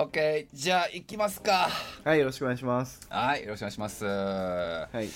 OK じゃあ行きますかはい、よろしくお願いします。はいよろしくお願いしますはい。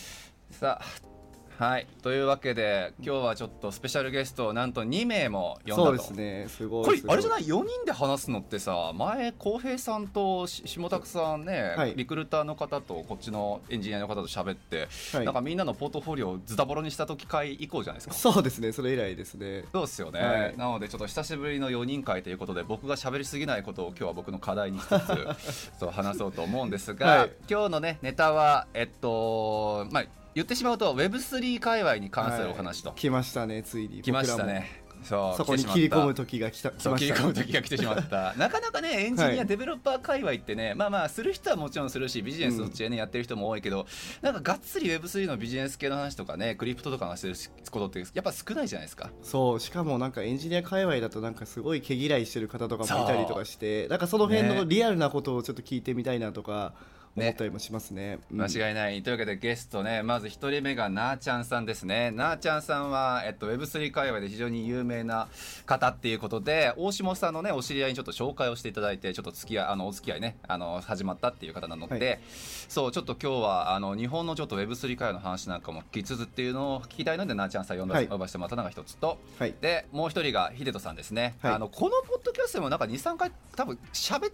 さあはい。というわけで今日はちょっとスペシャルゲストをなんと2名も呼んだと。そうですね、すごい。これあれじゃない？4人で話すのってさ前浩平さんとし下拓さんね、はい。リクルーターの方とこっちのエンジニアの方と喋って、はい。なんかみんなのポートフォリオをズタボロにした時会以降じゃないですか。そうですね、それ以来ですね。そうですよね、はい。なのでちょっと久しぶりの4人会ということで僕が喋りすぎないことを今日は僕の課題にしつつそう話そうと思うんですが、はい。今日のねネタはえっとまあ言ってしまうと Web3 界隈に関するお話と、はい来ましたね、ついに。来ました。ね。そうそこに切り込む時が来た。来そう切り込む時が来てしまった。なかなかねエンジニア、はい。デベロッパー界隈ってねまあまあする人はもちろんするしビジネスそっちでね、やってる人も多いけどなんかがっつり Web3 のビジネス系の話とかねクリプトとかのしてることってやっぱ少ないじゃないですか。そう、しかもなんかエンジニア界隈だとなんかすごい毛嫌いしてる方とかもいたりとかして、なんかその辺のね。リアルなことをちょっと聞いてみたいなとかね思ったりもしますね。うん。間違いない、というわけでゲストねまず1人目がなーちゃんさんですね。なーちゃんさんは、えっと、Web3 界隈で非常に有名な方っていうことで大下さんのねお知り合いにちょっと紹介をしていただいてちょっと付き合いあのお付き合いねあの始まったっていう方なので、はい。そうちょっと今日はあの日本のちょっと Web3 界隈の話なんかも聞きつつっていうのを聞きたいのでなーちゃんさん呼んだ、はい。呼ばせてもらったのが一つと。はい。でもう一人が秀人さんですね、はい。あのこのポッドキャストでもなんか23回多分喋っ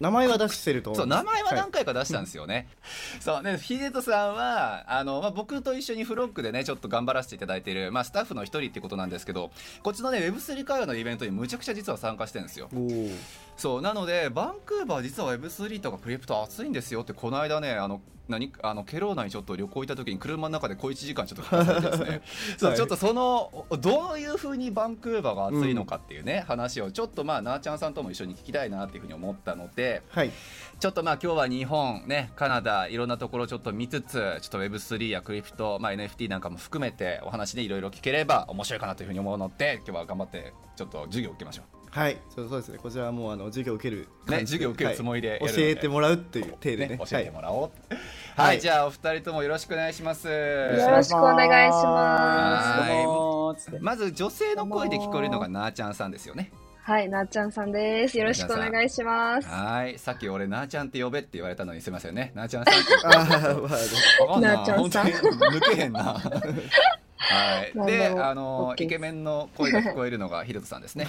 名前は出してると思そう名前ははい何回か出したんですよね。そうね秀人さんはあの、まあ、僕と一緒にフロックでねちょっと頑張らせていただいている、まあ、スタッフの一人ってことなんですけどこっちのね Web3 会話のイベントにむちゃくちゃ実は参加してるんですよ。そうなのでバンクーバー実は Web3 とかクリプト熱いんですよってこの間ねあの何あのケローナにちょっと旅行行った時に車の中で小1時間ちょっと そう、はい。ちょっとそのどういうふうにバンクーバーが熱いのかっていうね、話をちょっとまあなーちゃんさんとも一緒に聞きたいなっていうふうに思ったのではい。ちょっとまあ今日は日本ねカナダいろんなところちょっと見つつちょっと Web3 やクリプト、まあ、NFT なんかも含めてお話でいろいろ聞ければ面白いかなというふうに思うので今日は頑張ってちょっと授業を受けましょはい。そうそうですね。こちらはもうあの授業を受けるう。ね感じで授業を受けるつもりではい教えてもらうっていう体でね。ね教えてもらおう。はい、はいじゃあお二人ともよろしくお願いします。よろしくお願いします。まず女性の声で聞こえるのがなーちゃんさんですよね。はい、なっちゃんさんです。よろしくお願いします。はい、さっき俺なーちゃんって呼べって言われたのにすみませんね。なーちゃんさん あない。なーちゃんさん抜けへんな。はい。で、あのイケメンの声が聞こえるのがひろとさんですね。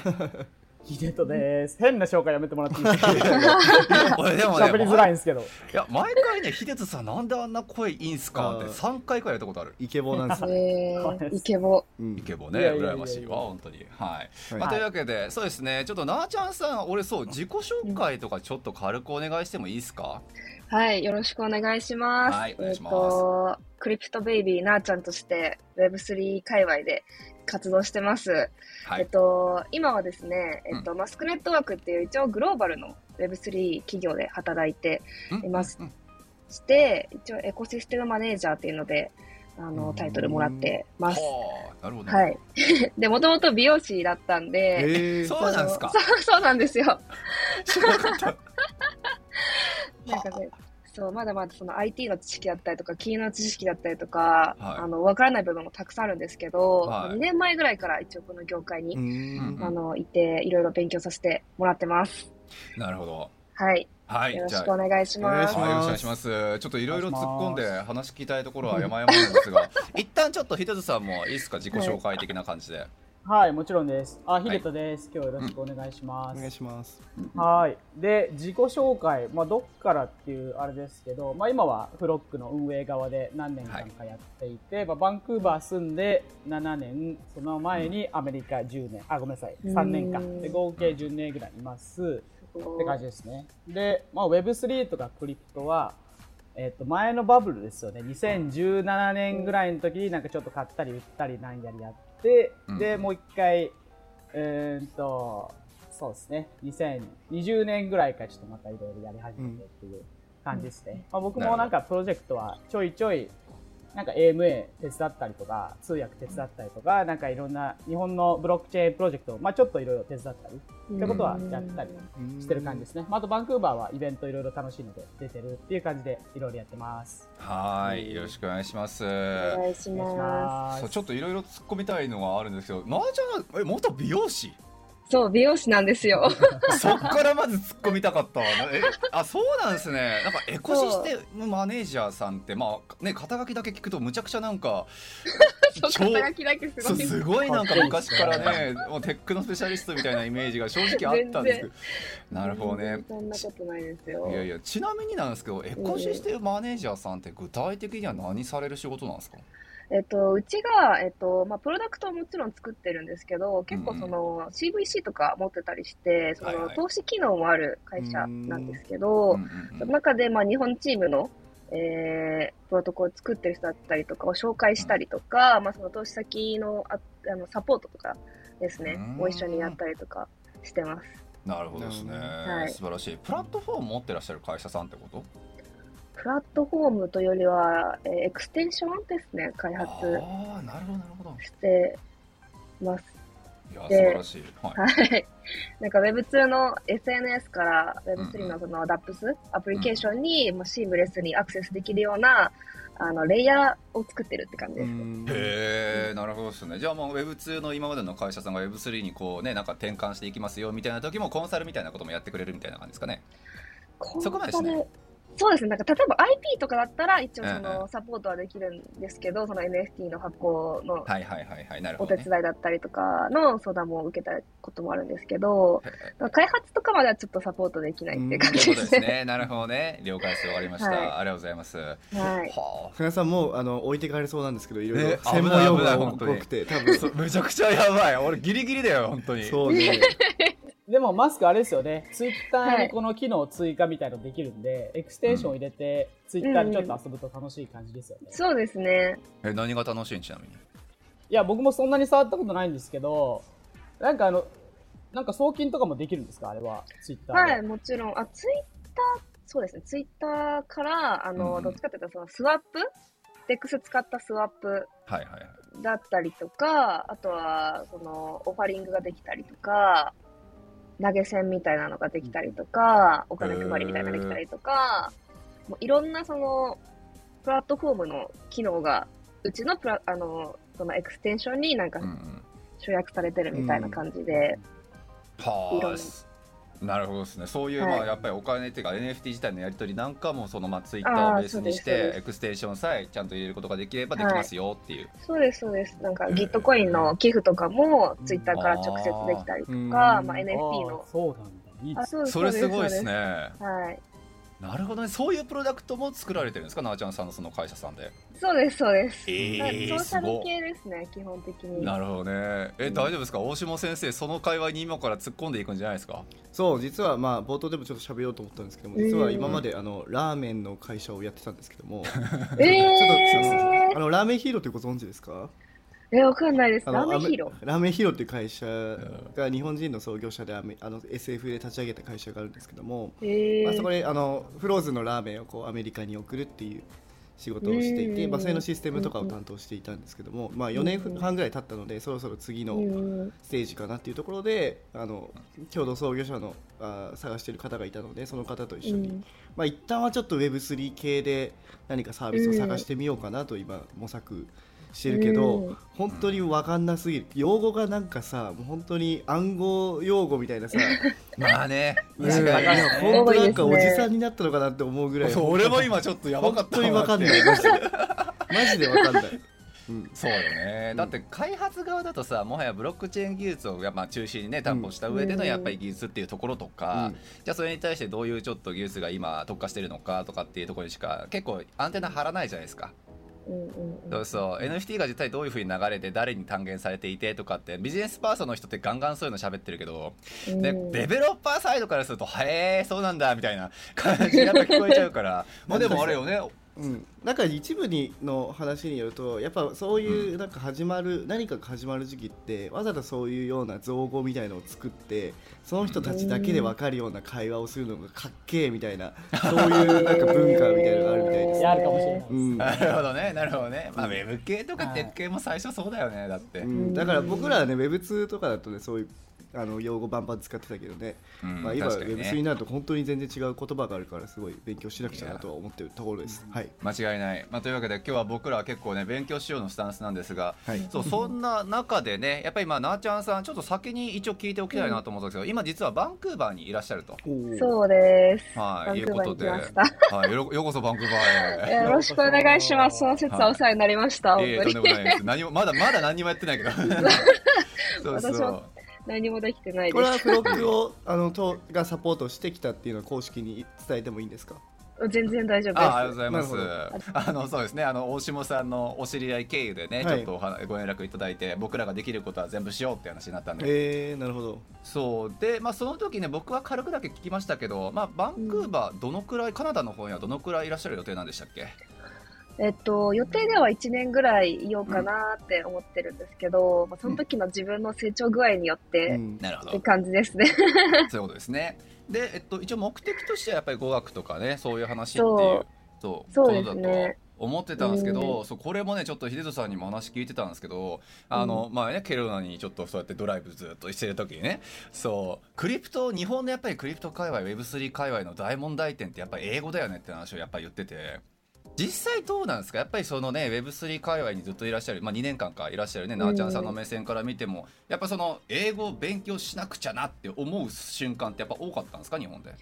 ヒデトです。変な紹介やめてもらっていいですか？俺でもね、喋りづらいんですけど。いや毎回ね、ひでとさんなんであんな声いいんすかってあー三回くらいやったことある。イケボなんですよ。えー、イケボ。うんイケボね、羨ましいわ、本当に。はい。はいまあ、というわけで、そうですね、ちょっとなーちゃんさん、俺そう、自己紹介とかちょっと軽くお願いしてもいいですか？はい、よろしくお願いします。はいお願いしますえっ、と、クリプトベイビーなーちゃんとして Web3 界隈で活動してます。はいえっ。と、今はですね、えっと、マスクネットワークっていう一応グローバルの Web3 企業で働いてうんいますうんして、一応エコシステムマネージャーっていうので、あの、タイトルもらってます。はあ、なるほど。はい。で、もともと美容師だったんで、えーそうなんですか。そうそうなんですよ。なんかね、そう、まだまだその IT の知識だったりとか、キーの知識だったりとか、はいあの、わからない部分もたくさんあるんですけど、はい2年前ぐらいから一応この業界うに、あの、いて、いろいろ勉強させてもらってます。なるほど。はい。はい、よろしくお願いします。よろしくお願いします。ちょっといろいろ突っ込んで話聞きたいところは山々なんですが、一旦ちょっとひとつさんもいいですか、自己紹介的な感じで。はい、もちろんです。あ、ヒデトです。今日はよろしくお願いします。お願いします。はい。で、自己紹介、まあ、どっからっていうあれですけど、まあ、今はフロックの運営側で何年間かやっていて、まあ、バンクーバー住んで7年、その前にアメリカ10年、あ、ごめんなさい、3年間。うんで、合計10年ぐらいいます。って感じですね。で、まあ、Web3 とかクリプトは、えっと前のバブルですよね2017年ぐらいの時になんかちょっと買ったり売ったりなんやりやって、うん。でもう一回えーっとそうですね。2020年ぐらいからちょっとまたいろいろやり始めてっていう感じですね、まあ、僕もなんかプロジェクトはちょいちょいなんか AMA 手伝ったりとか、通訳手伝ったりとか、なんかいろんな日本のブロックチェーンプロジェクトを、まあちょっといろいろ手伝ったりってことはやったりしてる感じですね。まあ、あとバンクーバーはイベントいろいろ楽しいので出てるっていう感じでいろいろやってます。はいよろしくお願いしますお願いしまます。そうちょっといろいろ突っ込みたいのがあるんですけどなあちゃんえ元美容師？す。そう、美容師なんですよ。そっからまず突っ込みたかったえあそうなんですね。なんかエコシステムマネージャーさんってまあね肩書きだけ聞くとむちゃくちゃなんか そう、超肩書きだけすごい。すごいなんか昔からねもうテックのスペシャリストみたいなイメージが正直あったんですけど。なるほどね。そんなことないですよ。いやいやちなみになんですけどエコシステムマネージャーさんって具体的には何される仕事なんですか？えっと、うちが、えっと、まあ、プロダクトはもちろん作ってるんですけど、結構その CVC とか持ってたりして、その投資機能もある会社なんですけど、その中で、まあ、日本チームの、えー、プロトコルを作ってる人だったりとかを紹介したりとか、まあ、その投資先のああのサポートとかですねうん、を一緒にやったりとかしてます。なるほどですね、はい。素晴らしい。プラットフォーム持ってらっしゃる会社さんってこと？プラットフォームというよりは、えーエクステンションですね、開発ああなるほどなるほど。してます。いや素で晴らしい。はい。はい。なんか Web2 の SNS から Web3 のその DAPS、アプリケーションにもうシームレスにアクセスできるような、あの、レイヤーを作ってるって感じです。へえなるほどですね。じゃあもう Web2 の今までの会社さんが Web3 にこうねなんか転換していきますよみたいな時もコンサルみたいなこともやってくれるみたいな感じですかね。そこまでですねコンサルそうですね。なんか例えば IP とかだったら一応そうんうのサポートはできるんですけど、その NFT の発行のはいはいはいはい。なるほおど、ね、手伝いだったりとかの相談も受けたこともあるんですけど、開発とかまではちょっとサポートできないっていう感ということですじですね。ねなるほどね。了解です。わかりました、はい。ありがとうございます。はい。は船さんもうあの置いてかれそうなんですけどいろいろね専門用語が本当に。多くて多あ分。そうめちゃくちゃやばい。俺ギリギリだよ本当に。そうね でもマスクあれですよね、ツイッターはいにこの機能追加みたいのできるんで、エクステンションを入れて、ツイッターにちょっと遊ぶと楽しい感じですよね。そうですね。え何が楽しいんちなみに？いや、僕もそんなに触ったことないんですけど、なんかあの、なんか送金とかもできるんですか？あれは、ツイッターで。はい、もちろん。あ、ツイッター、そうですね。ツイッターから、あの、うんどっちかっていうと、そのスワップ？ DEX 使ったスワップはいはいはいだったりとか、あとは、その、 offering ができたりとか、投げ銭みたいなのができたりとか、お金配りみたいなのができたりとか、もういろんなその、プラットフォームの機能が、うちのプラ、あの、そのエクステンションになんかうんうん。集約されてるみたいな感じで、いろんな。はあなるほどですねそういう、はいまあやっぱりお金っていうか NFT 自体のやり取りなんかもそのまあツイッターをベースにしてエクステンションさえちゃんと入れることができればできますよっていう、そうです、そうです。なんか、ギットコインの寄付とかも、ツイッターから直接できたりとか、うんまあ、あ NFT ーの。そうなんだ。いそうですそれすごいです。ねはい。なるほどね。そういうプロダクトも作られてるんですか？なあちゃんさんのその会社さんで。そうです、そうです。えーはい。ソーシャル系ですね、基本的に。なるほどね。え、うん。大丈夫ですか？大下先生その会話に今から突っ込んでいくんじゃないですか？そう実はまあ冒頭でもちょっと喋ろうと思ったんですけども実は今まであのラーメンの会社をやってたんですけどもちょっとえー、あのラーメンヒーローってご存知ですか？え、わかんないです。ラーメンヒーロラーメンヒーローっていう会社が日本人の創業者であの SF で立ち上げた会社があるんですけども、えまあ、そこー、であのフローズンのラーメンをこうアメリカに送るっていう仕事をしていて、うん。まあ、それのシステムとかを担当していたんですけども、まあ、4年半ぐらい経ったのでそろそろ次のうん。ステージかなっていうところであの共同創業者のあ探している方がいたのでその方と一緒に、うん。まあ一旦はちょっと Web3 系で何かサービスを探してみようかなと今模索してるけど、うん。本当に分かんなすぎる。用語がなんかさもう本当に暗号用語みたいなさ まあね。いや確かに。いや本当なんかおじさんになったのかなって思うぐらい。そう俺も今ちょっとやばか本った当に分かんいない。マジでマジで分かんない、うん、そうよね、うんだって開発側だとさもはやブロックチェーン技術をやっぱ中心にね担保した上でのうん。やっぱり技術っていうところとか、うん。じゃあそれに対してどういうちょっと技術が今特化してるのかとかっていうところにしか結構アンテナ張らないじゃないですか、うんうんそうそう。NFT が実際どういうふうに流れて誰に還元されていてとかってビジネスパーソンの人ってガンガンそういうの喋ってるけど、うん。でデベロッパーサイドからすると「へえそうなんだ」みたいな感じにやっぱ聞こえちゃうから。まあでもあれよねうん、なんか一部にの話によるとやっぱそういうなんか始まる、何かが始まる時期ってわざとそういうような造語みたいのを作ってその人たちだけで分かるような会話をするのがかっけえみたいなそういうなんか文化みたいなのがあるみたいですいやあるかもしれない。うん。なるほどねなるほどね。まあウェブ系とかテック系も最初そうだよねだって、うん、だから僕らはね Web2 とかだとねそういうあの用語バンバン使ってたけどね、うんまあ、今ね Web3 になると本当に全然違う言葉があるからすごい勉強しなくちゃなとは思ってるところです。はい、間違いない、まあ、というわけで今日は僕らは結構ね勉強しようのスタンスなんですが、はいそうそんな中でねやっぱり今なあちゃんさんちょっと先に一応聞いておきたいなと思ったんですけど、今実はバンクーバーにいらっしゃると。そうです。はい、いうバンクーバーにことで、来ました。はい、よろようこそバンクーバーへ。よろしくお願いします。その説はお世話になりました。いえいえ本当に。とんでもないです。何もまだまだ何にもやってないけど。そうそう私も何もできてないこれはです。フロックをあのとがサポートしてきたっていうのは公式に伝えてもいいんですか？全然大丈夫です。あありがとうございます。あのそうですね。あの大下さんのお知り合い経由でね、はいちょっとおはご連絡いただいて、僕らができることは全部しようって話になったんで。えー、なるほどそうで、まあ、その時ね僕は軽くだけ聞きましたけど、まあ、バンクーバーどのくらい、カナダの方にはどのくらいいらっしゃる予定なんでしたっけ？えっと、予定では1年ぐらいいようかなって思ってるんですけど、まあ、その時の自分の成長具合によって、うん。なるほって感じですね。そういうことですね。で、えっと、一応目的としてはやっぱり語学とかねそういう話っていうそう。そうですことねだと思ってたんですけど、そうこれもねちょっと秀人さんにも話聞いてたんですけどあの、まあねケルナにちょっとそうやってドライブずっとしてる時にねそうクリプト日本のやっぱりクリプト界隈 Web3 界隈の大問題点ってやっぱり英語だよねって話をやっぱり言ってて。実際どうなんですか？やっぱりそのね Web3 界隈にずっといらっしゃる、まあ、2年間かいらっしゃるねなあちゃんさんの目線から見ても。やっぱその英語を勉強しなくちゃなって思う瞬間ってやっぱ多かったんですか？日本で。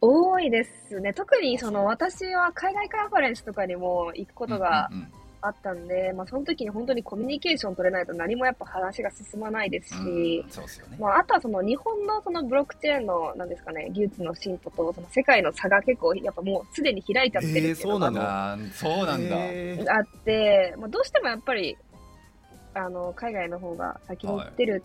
多いですね。特にその私は海外カンファレンスとかにも行くことがうんうんあったんで、まあその時に本当にコミュニケーション取れないと何もやっぱ話が進まないですうんしすよね。まあ、あとはその日本のそのブロックチェーンの、なんですかね、技術の進歩と、その世界の差が結構、やっぱもうすでに開いちゃってるっていうのがえーそうなんだ、えーあって、まあ、どうしてもやっぱり、あの、海外の方が先に行ってる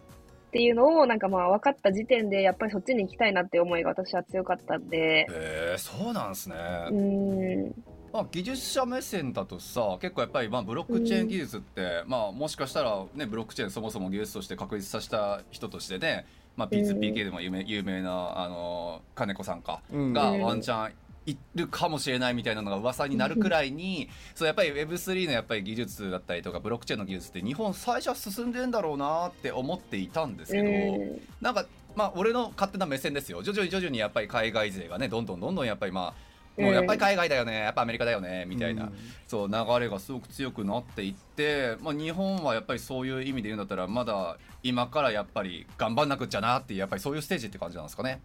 っていうのを、なんかまあ分かった時点で、やっぱりそっちに行きたいなっていう思いが私は強かったんで、へえそうなんですね、うーん、まあ、技術者目線だとさ結構やっぱりまあブロックチェーン技術って、まあ、もしかしたら、ね、ブロックチェーンそもそも技術として確立させた人としてね、まあ、うん。P2PK でも有名有名なあの金子さんかうん。がうんワンチャンいるかもしれないみたいなのが噂になるくらいにそうやっぱり Web3 のやっぱり技術だったりとかブロックチェーンの技術って日本最初は進んでんだろうなって思っていたんですけど、うん。なんかまあ俺の勝手な目線ですよ。徐々に徐々にやっぱり海外勢がねどんどんどんどんやっぱりまあもうやっぱり海外だよね。やっぱアメリカだよね。みたいな、うん。そう流れがすごく強くなっていって、まあ、日本はやっぱりそういう意味で言うんだったらまだ今からやっぱり頑張んなくっちゃなっていうやっぱりそういうステージって感じなんですかね。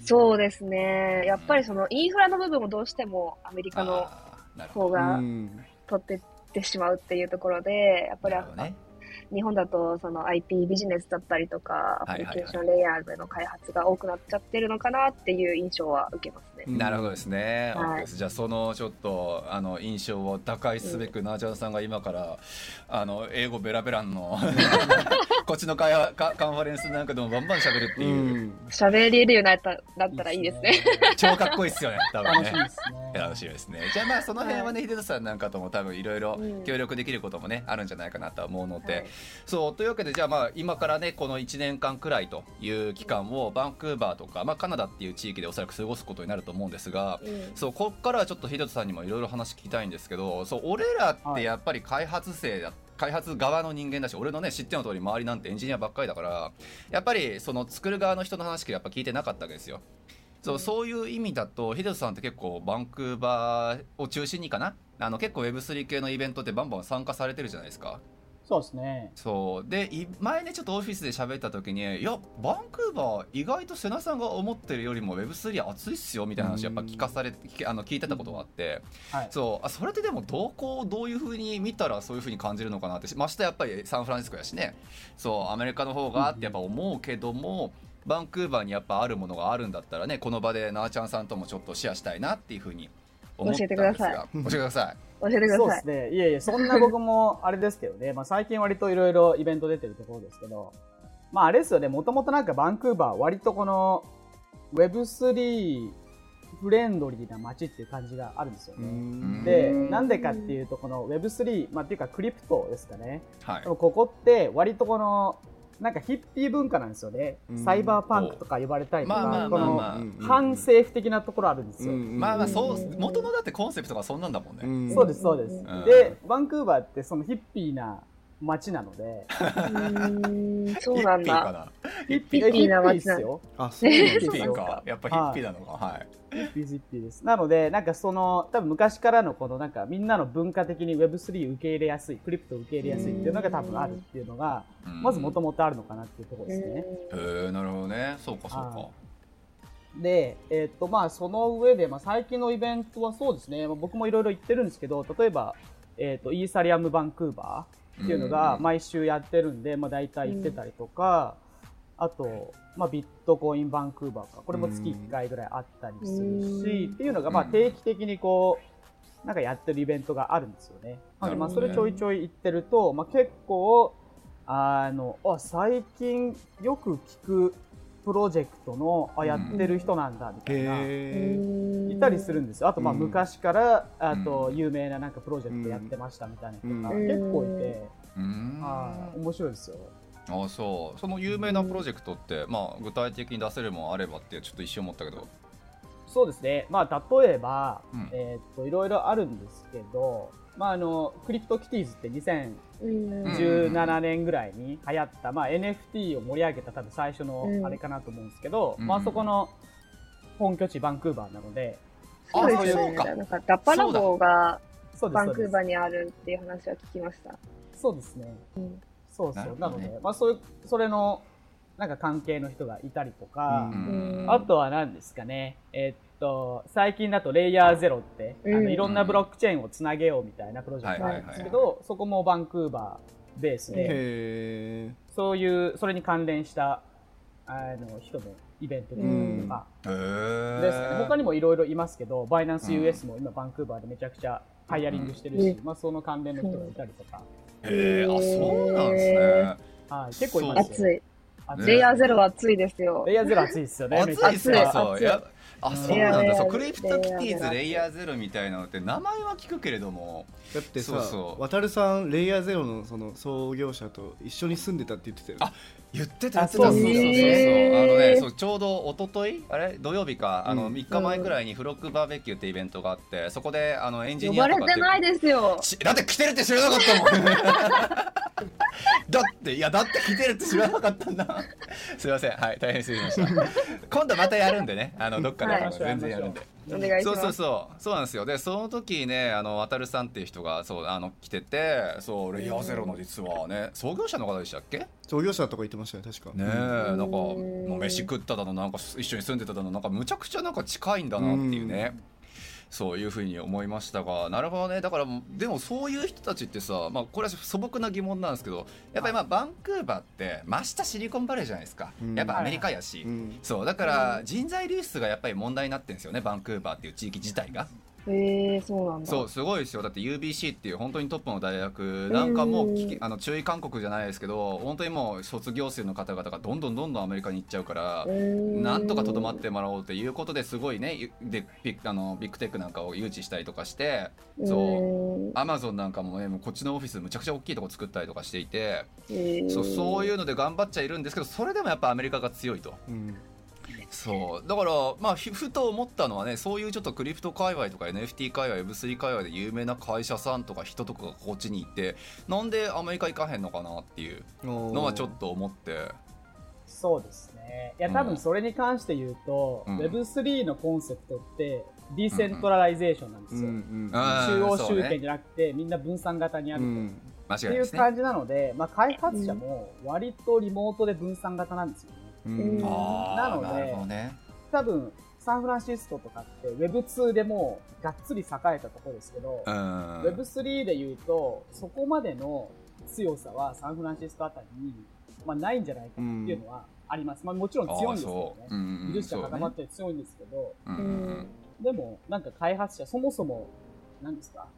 そうですね。やっぱりそのインフラの部分もどうしてもアメリカの方がうん。取ってってしまうっていうところで、やっぱりね。日本だとその IP ビジネスだったりとか、アプリケーションレイヤーでの開発が多くなっちゃってるのかなっていう印象は受けますね。うん。なるほどですね、はい。じゃあそのちょっとあの印象を打開すべく、なーちゃんさんが今からあの英語ベラベランの こっちの会話カカンファレンスなんかでもバンバン喋るってういう、ん。喋れるようになっただったらいいですね。超かっこいいっすよね。多分ね。楽しみですね。楽しみですね。じゃあまあその辺はね、秀人さんなんかとも多分いろいろうん。協力できることもね、あるんじゃないかなとは思うので、はい。そうというわけでじゃあまあ今からねこの1年間くらいという期間をバンクーバーとか、まあ、カナダっていう地域でおそらく過ごすことになると思うんですが、うんそうこっからはちょっと秀人さんにもいろいろ話聞きたいんですけどそう俺らってやっぱり開発生だ開発側の人間だし俺のね知っての通り周りなんてエンジニアばっかりだからやっぱりその作る側の人の話やっぱ聞いてなかったわけですよ。そうそういう意味だと秀人さんって結構バンクーバーを中心にかな？あの結構 Web3 系のイベントってバンバン参加されてるじゃないですか。そうですね。そう。でい前ねちょっとオフィスで喋った時にいやバンクーバー意外と瀬名さんが思ってるよりも Web3 熱いっすよみたいな話やっぱ聞かされあの聞いてたことがあって、はい。そう。あそれってでもどこをどういうふうに見たらそういうふうに感じるのかなってましてやっぱりサンフランシスコやしね。そうアメリカの方がってやっぱ思うけども、バンクーバーにやっぱあるものがあるんだったらねこの場でなあちゃんさんともちょっとシェアしたいなっていうふうに思ったんですが教えてくださ教えてください。教えてくださいそうです。ね。いえいえ、そんな僕もあれですけどね。まあ最近割といろいろイベント出てるところですけど、まああれですよね。もともとなんかバンクーバー割とこの Web3 フレンドリーな街っていう感じがあるんですようね。んで、うんなんでかっていうと、この Web3、まあ、っていうかクリプトですかね。はいでもここって割とこの、なんかヒッピー文化なんですよね。うん。サイバーパンクとか呼ばれたりとか、まあまあこの反政府的なところあるんですよ。まあまあそううん元のだってコンセプトがそんなんだもんね、ん。そうです、そうです。ん。で、バンクーバーってそのヒッピーな街なので、うーん、そうなんだ。ヒッピーかな？ヒッピーな街ヒッピーっすよ。あそうなんですか。やっぱヒッピーなのか。はい。ヒッピーヒッピーです。なので、なんかその、多分昔からのこのなんかみんなの文化的に Web3 受け入れやすい、クリプト受け入れやすいっていうのが多分あるっていうのが、うん。まずもともとあるのかなっていうところですね。へえなるほどね。そうかそうか。はで、えっとまあその上で、まあ、最近のイベントはそうですね、まあ、僕もいろいろ言ってるんですけど、例えば、えっとイーサリアムバンクーバーっていうのがうん。毎週やってるんで、まあ、大体行ってたりとか、あと、まあ、ビットコインバンクーバーか、これも月1回ぐらいあったりするし、うん。っていうのがまあうん。定期的にこう、なんかやってるイベントがあるんですよね。なのでまあそれちょいちょい行ってると、まあ、結構、あの、あ、最近よく聞くプロジェクトの、あ、やってる人なんだ、みたいな。へいたりするんですよ。あと、まあ、うん。昔から、あとう、ん。有名ななんかプロジェクトやってましたみたいな人がうん。結構いて、うん。はい。面白いですよ。あそう。その有名なプロジェクトって、まあ具体的に出せるもんあればってちょっと一瞬思ったけど。そうですね。まあ、例えば、うん。えーっと、いろいろあるんですけど、まあ、あの、クリプトキティーズってうん2017年ぐらいに流行った、まあ、NFT を盛り上げた多分最初のうんあれかなと思うんですけど、うんまあ、そこの本拠地バンクーバーなので、そうですよね。そうかなんか、ダッパラボがバン。クーバーにあるっていう話は聞きました。そうですね。うんそうそう。なので、まあ、そういう、それの、なんか関係の人がいたりとか、うんあとは何ですかね、えっと、最近だとレイヤーゼロって、あうん。のいろんなブロックチェーンをつなげようみたいなプロジェクトがあるんですけど、そこもバンクーバーベースーで、へそういう、それに関連した、あの、人もイベントでとかへえですね。他にもいろいろいますけど、バイナンス US も今バンクーバーでめちゃくちゃハイヤリングしてるし、うまあその関連の人がいたりとか、へえあそうなんですね。はい、結構いますよ。暑い。レイヤーゼロは暑いですよ。レイ。ヤーゼロ暑いですよね。暑いっすめあそうなんだ。そうクリプトキティーズレイヤーゼロみたいなのって名前は聞くけれども。ーだってさそうそう。渡るさんレイヤーゼロのその創業者と一緒に住んでたって言ってたよね。あ言ってたあ言ってた。そうそうそうそう。あのねそうちょうど一昨日あれ？土曜日か。あのうん。3日前くらいにフロックバーベキューってイベントがあってそこであのエンジ呼ばれニアとかっててないですよ。しだって来てるって知らなかったもん。だっていやだって来てるって知らなかったんだ。すいません。はい大変失礼しました。今度またやるんでね。あのどっかで、はい。全然やるんで。お願いしそうます。そう。そうそうなんですよ。でその時ねあの渡るさんっていう人がそうあの来ててそうレイヤーゼロの実はね創業者の方でしたっけ？ね創業者とか言ってましたよ確か。えうんなんかもう飯食っただのなんか一緒に住んでただのなんかむちゃくちゃなんか近いんだなっていうねそういうふうに思いましたがなるほどね。だからでもそういう人たちってさ、まあ、これは素朴な疑問なんですけどやっぱりまあバンクーバーって真下シリコンバレーじゃないですか、うん。やっぱアメリカやし、うん。そう。だから人材流出がやっぱり問題になってるんですよねバンクーバーっていう地域自体が。へえ、そうなんだ。そうすごいですよ。だって UBC っていう本当にトップの大学なんかもうあの注意勧告じゃないですけど本当にもう卒業生の方々がどんどんどんどんアメリカに行っちゃうからなんとかとどまってもらおうということですごいねゆでビッあのビッグテックなんかを誘致したりとかしてそうアマゾンなんかもねもうこっちのオフィスむちゃくちゃ大きいとこ作ったりとかしていてそうそういうので頑張っちゃいるんですけどそれでもやっぱアメリカが強いと。うんそうだからまあふふと思ったのはねそういうちょっとクリプト界隈とか NFT 界隈 Web3 界隈で有名な会社さんとか人とかがこっちに行ってなんでアメリカ行かへんのかなっていうのはちょっと思ってそうですね。いや、うん多分それに関して言うと、うん Web3 のコンセプトって、 decentralization なんですよ。うんうん中央集権じゃなくて、みんな分散型にあると。うんっていう感じなので、まあ、開発者も割とリモートで分散型なんですよね。うん。なのでね。多分、サンフランシスコとかって Web2 でもうがっつり栄えたところですけど、うん。Web3 で言うと、そこまでの強さはサンフランシスコあたりに、まあ、ないんじゃないかっていうのはあります。まあ、もちろん強いんですけどね。技術者固まって強いんですけど、うんうん。でも、なんか開発者、そもそも、何ですか、うん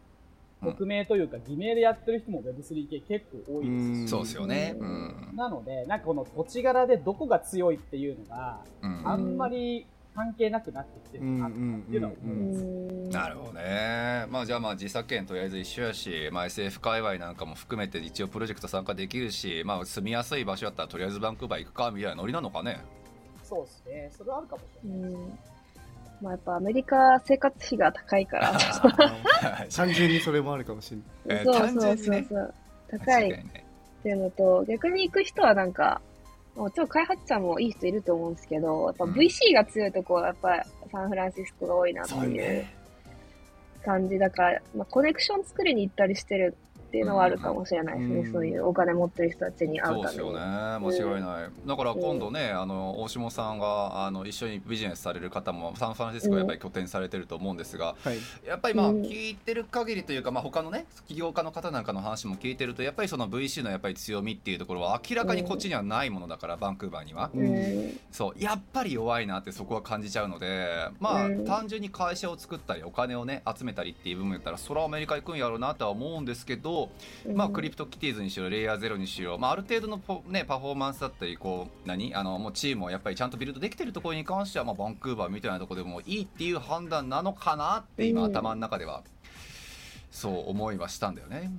匿名というか偽名でやってる人も Web3 系結構多いですし、そうですよねうんなので、なんかこの土地柄でどこが強いっていうのがうんあんまり関係なくなってきてるなっていうのは思います。なるほどね。まあじゃあまあ自作権とりあえず一緒やし、まあ SF 界隈なんかも含めて一応プロジェクト参加できるし、まあ住みやすい場所だったらとりあえずバンクーバー行くかみたいなノリなのかね。そうですね。それはあるかもしれないです。うんまあやっぱアメリカ生活費が高いから。単純にそれもあるかもしれない。えーそうそうそうそう。高いっていうのと、逆に行く人はなんか、もちろん開発者もいい人いると思うんですけど、やっぱうん VC が強いとこはやっぱサンフランシスコが多いなっていうね。感じだから、まあ、コネクション作りに行ったりしてるっていうのはあるかもしれないですね。うん。そういうお金持ってる人たちに会そううですよために。ね間違いない、だから今度ねあの大下さんがあの一緒にビジネスされる方もサンフランシスコやっぱり拠点されてると思うんですが、はい。やっぱりまあうん。聞いてる限りというか、まあ、他のね起業家の方なんかの話も聞いてるとやっぱりその VC のやっぱり強みっていうところは明らかにこっちにはないものだから、バンクーバーには、うんうん。そう。やっぱり弱いなってそこは感じちゃうのでまあ、うん。単純に会社を作ったりお金をね集めたりっていう部分やったらそれはアメリカ行くんやろうなとは思うんですけど、まあ、クリプトキティーズにしろレイヤーゼロにしろ、まあ、ある程度のポ、ね、パフォーマンスだったりこう何？あのもうチームをやっぱりちゃんとビルドできてるところに関しては、まあ、バンクーバーみたいなところでもいいっていう判断なのかなって今、うん頭の中ではそう思いはしたんだよね。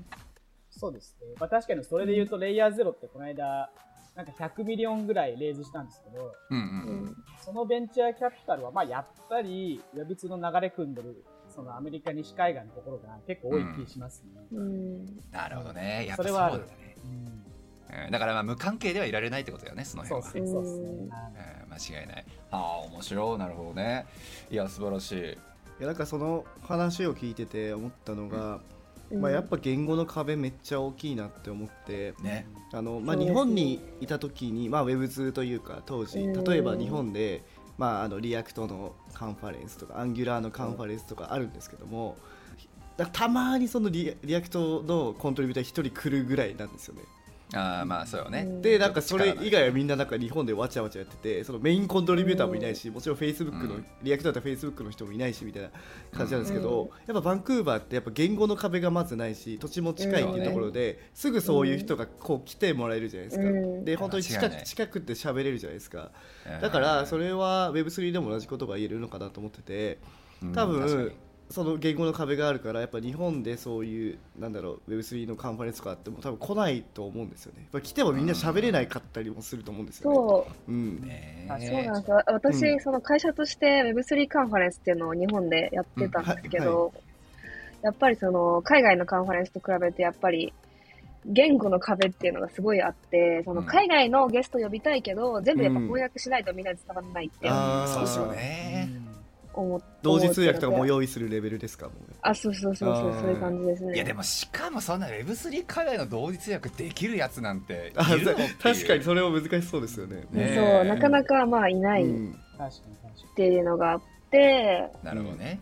そうですね。まあ確かにそれで言うと、レイヤーゼロってこの間、なんか100 million ぐらい raise したんですけど、うんううんんそのベンチャーキャピタルは、まあやっぱり Web2 の流れ組んでる、そのアメリカ西海岸のところが結構多い気しますね。うんなるほどねやっぱそうだねだからまあ無関係ではいられないってことだよねその辺は。そうですね。うんはいえー間違いない。ああ面白いなるほどね。いや素晴らしい。いやなんかその話を聞いてて思ったのが、うんまあ、やっぱ言語の壁めっちゃ大きいなって思ってね。あの、まあ、日本にいた時に、まあ、Web2 というか当時うん例えば日本で、まあ、あの React のカンファレンスとか Angular のカンファレンスとかあるんですけどもだたまにそのリ React のコントリビューター1人来るぐらいなんですよね。ああまあそうよね。うん。でなんかそれ以外はみんななんか日本でわちゃわちゃやっててそのメインコントリビューターもいないしもちろん Facebook の、うん。 React だったら Facebook の人もいないしみたいな感じなんですけど、うん。やっぱバンクーバーってやっぱ言語の壁がまずないし土地も近いっていうところで、すぐそういう人がこう来てもらえるじゃないですか、うん。で本当に近く近くって喋れるじゃないですか。うん。だからそれは Web3 でも同じことが言えるのかなと思っててうん。多分その言語の壁があるからやっぱ日本でそういうなんだろう Web3 のカンファレンスとかあっても多分来ないと思うんですよね。やっぱ来てもみんな喋れないかったりもすると思うんですよね。そう、うん。ねあそうなんですよ。私、うん。その会社として Web3 カンファレンスっていうのを日本でやってたんですけど、うん。はやっぱりその海外のカンファレンスと比べてやっぱり言語の壁っていうのがすごいあって、そのうん海外のゲスト呼びたいけど、全部やっぱ翻訳しないとみんなに伝わらないってあー。そうですよね。思って。同時通訳とかも用意するレベルですか？あ、そうそうそうそうそういう感じですね。いやでもしかもそんな Web3 海外の同時通訳できるやつなんて確かにそれも難しそうですよね。ねそう、なかなかまあいない。っていうのがあって、なるほどね。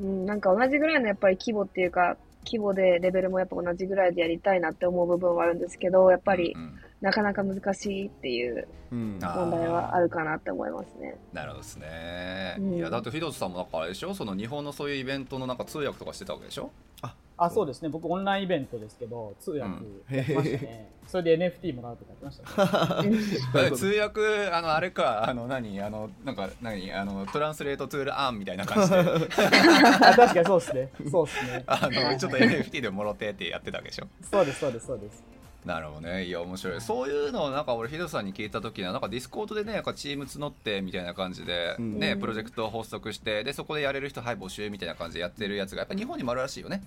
うん、なんか同じぐらいのやっぱり規模っていうか、規模でレベルもやっぱ同じぐらいでやりたいなって思う部分はあるんですけど、やっぱりうんうんなかなか難しいっていううんあ問題はあるかなって思いますね。なるほどですね。うんいやだってフィドスさんもなんかあれでしょ？その日本のそういうイベントのなんか通訳とかしてたわけでしょ？あ、そうですね。僕オンラインイベントですけど、通訳うんやってましたね。それで NFT もらうとかやってましたね。通訳あのあれかあの何？あのなんか何？あのトランスレートツールアンみたいな感じであ確かにそうですね。そうですね。あのちょっと NFT でもろてってやってたわけでしょ？そうです、そうです、そうです。なるほどね。いや面白い。そういうのをなんか俺ヒデさんに聞いた時にはなんかディスコードでねなんかチーム募ってみたいな感じで、うん。ねうんプロジェクトを発足してでそこでやれる人はい募集みたいな感じでやってるやつがやっぱ日本にもあるらしいよね。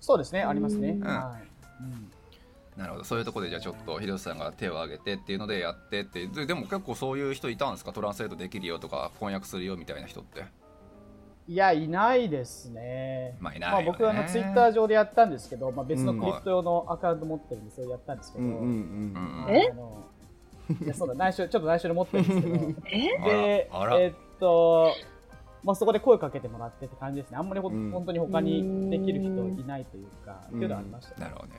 そうですね、ありますね。うん。はい。うん。なるほど。そういうところでじゃあちょっと秀吉さんが手を挙げてっていうのでやってって。ででも結構そういう人いたんですか？トランスレートできるよとか翻訳するよみたいな人っていや、いないですね。まあいないよね。まあ、僕はあのツイッター上でやったんですけど、まあ、別のクリプト用のアカウント持ってるんで、それやったんですけど、うんうんうんうんえ？いやそうだ内緒ちょっと内緒で持ってるんですけど。え？でえっと、まあ、そこで声かけてもらってって感じですね。あんまりほ、うん。本当に他にできる人いないというか、うん。っていうのはありましたね、なるほどね。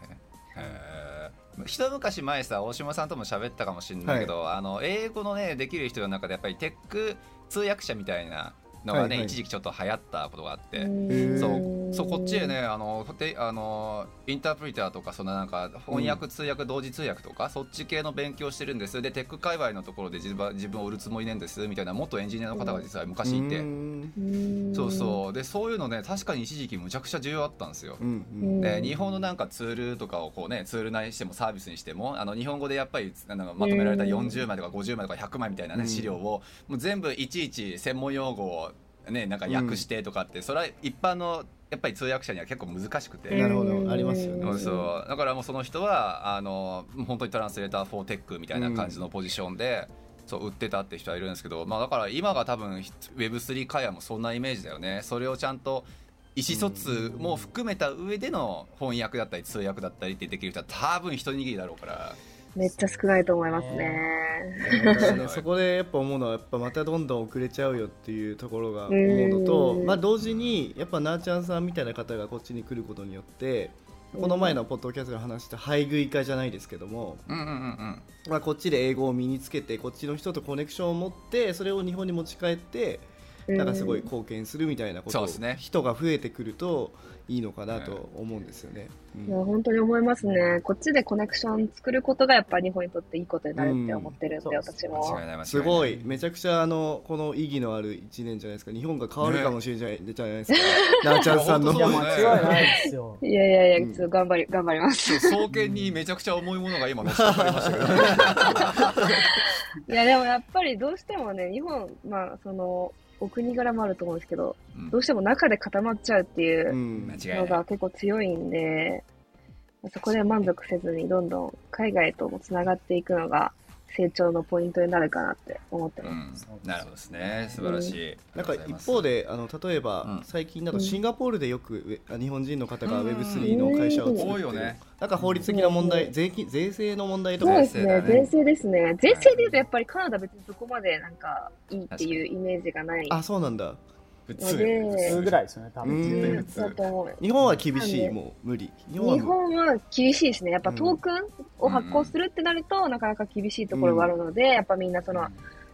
一昔前さ大島さんとも喋ったかもしれないけど、あの英語のねできる人の中でやっぱりテック通訳者みたいなのがね、はいはい。一時期ちょっと流行ったことがあって、ー。そうそうこっちへねあのであのインタープリターとかそのなんか翻訳、通訳同時通訳とかそっち系の勉強してるんです。でテック界隈のところで自分自分を売るつもりなんですみたいな元エンジニアの方が実は昔いて、うん。そうそう。でそういうのね確かに一時期むちゃくちゃ重要あったんですよ。で日本のなんかツールとかをこうねツール内にしてもサービスにしてもあの日本語でやっぱりあのまとめられた40枚とか50枚とか100枚みたいなねうん。資料をもう全部いちいち専門用語をねなんか訳してとかってそれは一般のやっぱり通訳者には結構難しくて。なるほど。ありますよね。そう。だからもうその人はあの本当にトランスレーター・フォー・テックみたいな感じのポジションで、そう売ってたって人はいるんですけど、まあ、だから今が多分 Web3 会話もそんなイメージだよね。それをちゃんと意思疎通も含めた上での翻訳だったり通訳だったりってできる人は多分一握りだろうからめっちゃ少ないと思いますね。ね。そこでやっぱ思うのはやっぱまたどんどん遅れちゃうよっていうところが思うのとうん。まあ同時にやっぱなーちゃんさんみたいな方がこっちに来ることによってこの前のポッドキャストで話した配偶化じゃないですけども、うんうんうんうん。まあ、こっちで英語を身につけてこっちの人とコネクションを持ってそれを日本に持ち帰ってなんかすごい貢献するみたいなことをそうですね。人が増えてくるといいのかなと思うんですよね。うんいや本当に思いますね。こっちでコネクション作ることがやっぱ日本にとっていいことになるって思ってるんで、うん私も。すごいめちゃくちゃあのこの意義のある1年じゃないですか日本が変わるかもしれないじゃないですか、なーちゃんさんのいや、間違いないですよ。いやいやいや、うんちょっと頑張り、頑張ります。そう双剣にめちゃくちゃ重いものが今のしかかりましたけどいや、でもやっぱりどうしてもね、日本、まあ、その、お国柄もあると思うんですけど、うん。どうしても中で固まっちゃうっていうのが結構強いんで、そこで満足せずにどんどん海外ともつながっていくのが成長のポイントになるかなって思ってうます。ん。なるほどですね。素晴らしい、なんか一方であの例えば、うん。最近だとシンガポールでよく日本人の方が Web3 の会社を作ってる。多いよね。なんか法律的な問題税金税制の問題とかそうですね。税制だ、ね。税制ですね。税制で言うとやっぱりカナダ別にそこまでなんかいいっていうイメージがない。あそうなんだ普通で普普通ぐらいですよね、多う分。んうん。だと思う。日本は厳しいもう無理。日本は。日本は厳しいですね。やっぱうん。トークンを発行するってなると、なかなか厳しいところがあるので、やっぱみんなその、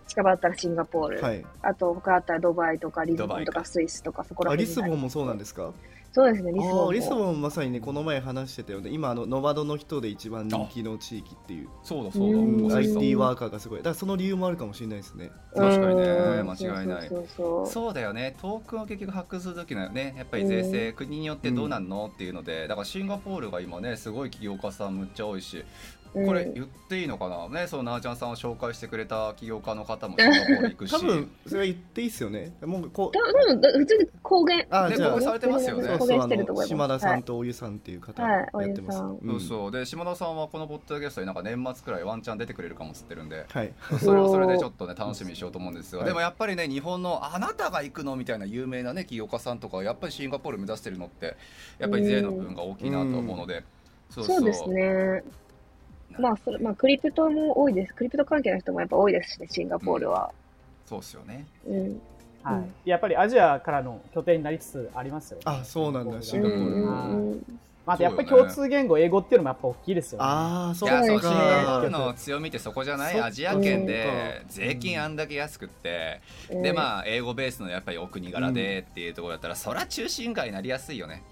近場だったらシンガポール、はい。あと他だったらドバイとかリスボンとかか。スイスとかそこらあ辺にリスボンもそうなんですか？そうですね、リスボンリスボンまさにねこの前話してたよね。今あのノバドの人で一番人気の地域っていう。そうだそうだ。うん。IT ワーカーがすごい。だからその理由もあるかもしれないですね。確かにね。うん。間違いない。そうそうそうそう。だよね。トークンを結局発掘する時のね。やっぱり税制、国によってどうなんの？っていうので。だからシンガポールが今ねすごい起業家さんむっちゃ多いしこれうん言っていいのかな？ねそのなーちゃんさんを紹介してくれた起業家の方もシンガポール行くし。多分それは言っていいっすよね。もうこうだ多分だ普通に公言。あじゃあされてますよね。そうそう島田さはいんとおゆさんっていう方はい。やってます、おうん。そうそう。で島田さんはこのポッドキャストになんか年末くらいワンチャン出てくれるかもっつってるんではい。それはそれでちょっとね楽しみにしようと思うんですよ、はい。でもやっぱりね日本のあなたが行くのみたいな有名なね起業家さんとかやっぱりシンガポール目指してるのってやっぱり税の部分が大きいなと思うので、そう。そうですね。まあ、それ、まあ、クリプトも多いです。クリプト関係の人もやっぱ多いですしね、シンガポールは。そうですよね。うん。はい、やっぱりアジアからの拠点になりつつありますよね。あそうなんだシンうんガポールうん。うん。まあ、やっぱり共通言語、英語っていうのもやっぱ大きいですよね。ああそいうやそうシンですね。ガポールの強みってそこじゃない？アジア圏で税金あんだけ安くって、であ、まあ英語ベースのやっぱりお国柄でっていうところだったら、そりゃ中心街になりやすいよね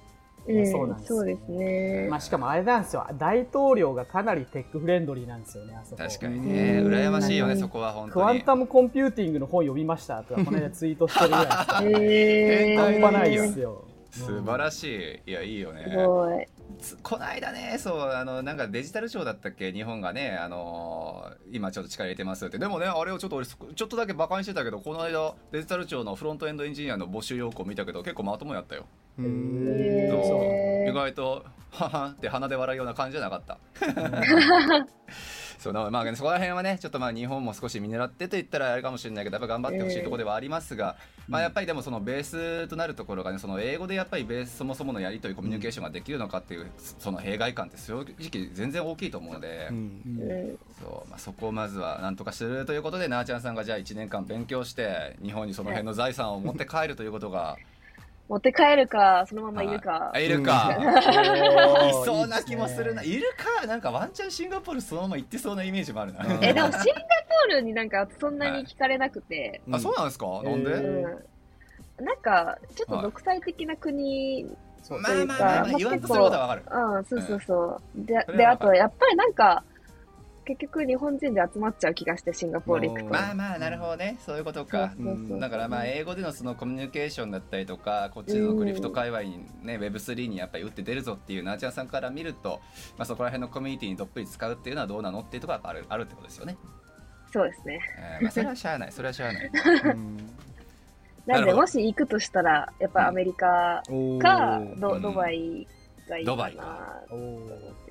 うん、そうなんです。そうですね。まあ、しかもあれなんですよ、大統領がかなりテックフレンドリーなんですよね、あそこ。確かにね。うん。羨ましいよねうん。そこは本当に quantum computing の本読みましたとか、この間ツイートしてるぐらいです。からえ。ー、変態半端ないですよ。素晴らしい。いやいいよね。すごい。つこの間ねそうあのなんかデジタル庁だったっけ？日本がねあのー今ちょっと力入れてますって。でもねあれをちょっと俺ちょっとだけバカにしてたけどこの間デジタル庁のフロントエンドエンジニアの募集要項見たけど結構まともやったよそう。意外とははって鼻で笑うような感じじゃなかった。そうだまあそこら辺はねちょっとまあ日本も少し見習ってと言ったらあれかもしれないけどやっぱ頑張ってほしいところではありますが、まあやっぱりでもそのベースとなるところがねその英語でやっぱりベースそもそものやり取りコミュニケーションができるのかっていうその弊害感って正直全然大きいと思うので、そうまあ、そこをまずはなんとかするということでなーちゃんさんがじゃあ1年間勉強して日本にその辺の財産を持って帰るということが持って帰るか、そのままいるか。あいるか、いそうな気もするな。いいいるか、なんかワンチャンシンガポールそのまま行ってそうなイメージもあるな。うんえ、でもシンガポールになんかそんなに聞かれなくて、あ、そうなんですか？なんで、えうん。なんか、ちょっと独裁的な国そうまあまあまあまあまあ言わんとすることはわかるうん、そうそうそう。であと、やっぱりなんか、結局日本人で集まっちゃう気がして、シンガポール行くと。まあまあなるほどね。そういうことか。だからまあ英語でのそのコミュニケーションだったりとかこっちのクリプト界隈にね Web3 にやっぱり打って出るぞっていうなーちゃんさんから見ると、まあ、そこら辺のコミュニティにどっぷり使うっていうのはどうなのっていうところがあるあるってことですよね、そうですね。えーまあ、それはしゃあない。それはしゃあない。うん。なんで、もし行くとしたら、やっぱアメリカか、ドうんドバイがいいかな。ドバイか。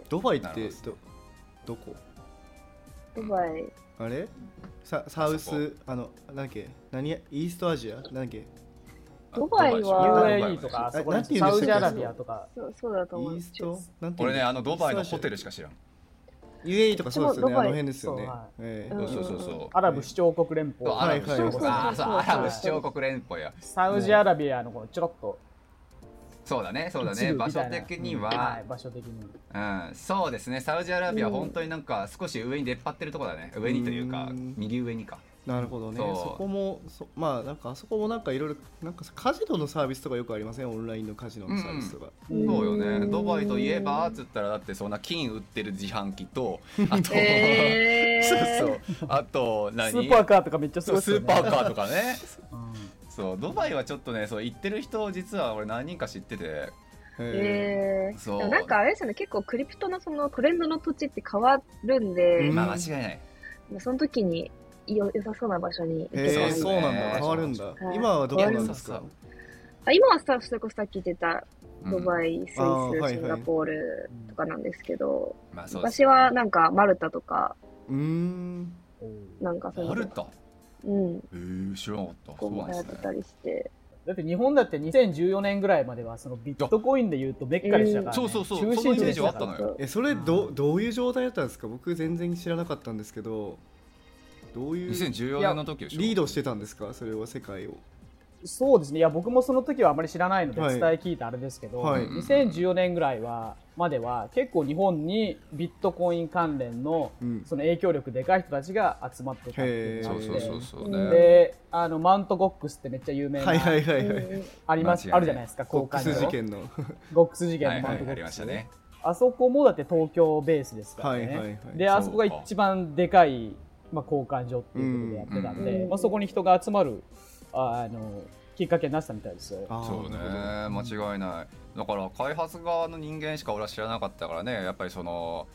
ドバイってどこ？ドバイ、あれ？ササウス？あのなんだっけ？何？やイーストアジア？なんだっけ？ドバイは UAE とか、えそこらなんサウジアラビアとか、そうそうだと思う。イースト？なんて俺ねあのドバイのホテルしか知らん。UAE とかそうですよね。あの辺ですよね。そうそうそうそう。アラブ首長国連邦、アラブ首長国連邦や。サウジアラビアのこのちょろっとそうだねそうだ一ね場所的には、、はい場所的に。うん、そうですね。サウジアラビア本当になんか少し上に出っ張ってるところだね。上にというかうん。右上にか。なるほどね。そこもそまあなんかあそこもなんかいろいろなんかカジノのサービスとかよくありません？オンラインのカジノのサービスとか、うんそうよね。ドバイといえばっつったらだってそんな金売ってる自販機と あと、えー、そうそう。あと何？スーパーカーとかめっちゃすごいね。スーパーカーとかね。うんそうドバイはちょっとねそう行ってる人実は俺何人か知ってて。ええー、そう。でもなんかあれですよね、結構クリプトのそのトレンドの土地って変わるんで、うん。まあ間違いない。その時によ良さそうな場所に行けそうそうなんねだ変わるんだ。はい今はどこなんですか？あ今はさ、それこそさっき言ってたドうん。バイ、スイス、あーはいはいシンガポールとかなんですけど、私はなんかマルタとか、うーん。なんかそういうの。マルタ？うん、えー、知らなかった。そうなんですね流行ってたりして、だって日本だって2014年ぐらいまではそのビットコインで言うとメッカでしたから、ね。そうそうそう。中心地でしたから。そのイメージはあったのよ。えそれどどういう状態だったんですか？僕全然知らなかったんですけどどういう2014年の時でしょ。リードしてたんですか？それは世界をそうですね。いや僕もその時はあまり知らないのではい。伝え聞いたあれですけど、はい。2014年ぐらいはまでは結構日本にビットコイン関連のうん。その影響力でかい人たちが集まってたっていうそうのがあってそうそうそううんねであのマウントゴックスってめっちゃ有名な、はいはいはいはい。うんありますあるじゃないですかコックス交換所事件の。ゴックス事件のマウントゴックス、あそこもだって東京ベースですからね、はいはいはい。であそこが一番でかい、まあ、交換所っていうことでやってたんで、うん。まあ、そこに人が集まるああのきっかけになってたみたいですよ。そうね。間違いない。だから開発側の人間しか俺は知らなかったからねやっぱりその